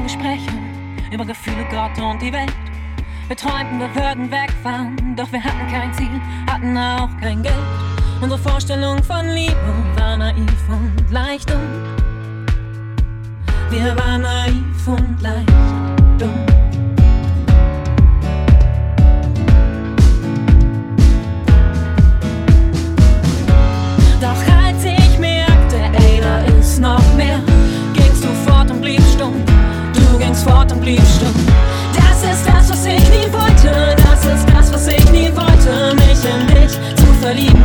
waren Gespräche über Gefühle, Gott und die Welt. Wir träumten, wir würden wegfahren, doch wir hatten kein Ziel, hatten auch kein Geld. Unsere Vorstellung von Liebe war naiv und leicht und wir waren naiv und leicht. Fort und blieb stumm. Das ist das, was ich nie wollte. Das ist das, was ich nie wollte. Mich in dich zu verlieben,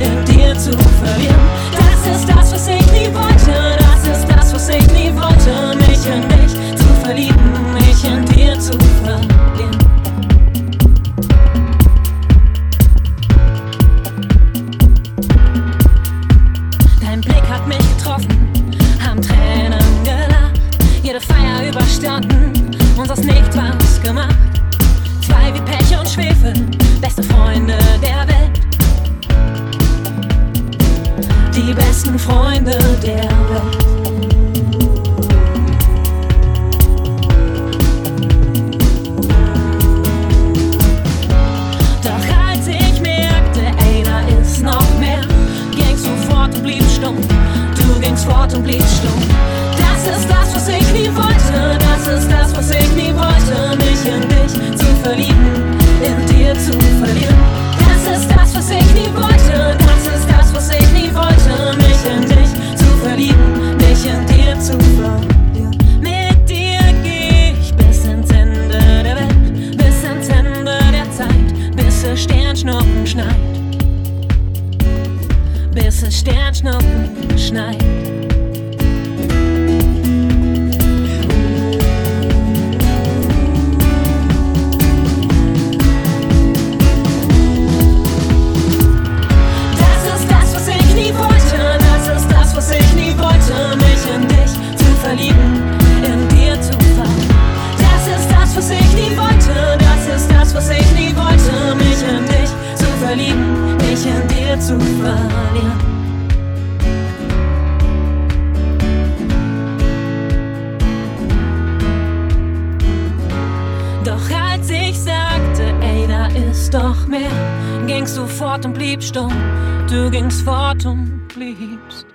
in dir zu verlieren. Das ist das, was ich nie wollte. Das ist das, was ich nie wollte. Mich in dich zu verlieben, mich in dir zu verlieren. Dein Blick hat mich getroffen, haben Tränen jede Feier überstanden, uns aus nichts was gemacht. Zwei wie Pech und Schwefel, beste Freunde der Welt. Die besten Freunde der Welt. Doch als ich merkte, ey, da ist noch mehr, gingst du fort und blieb stumm. Du gingst fort und blieb stumm. Was ich nie wollte. Mich in dich zu verlieben, in dir zu verlieren. Das ist das, was ich nie wollte. Das ist das, was ich nie wollte. Mich in dich zu verlieben, mich in dir zu verlieren. Sternschnuppen schneit. Bis es Sternschnuppen schneit. Doch als ich sagte, ey, da ist doch mehr, gingst du fort und blieb stumm. Du gingst fort und bliebst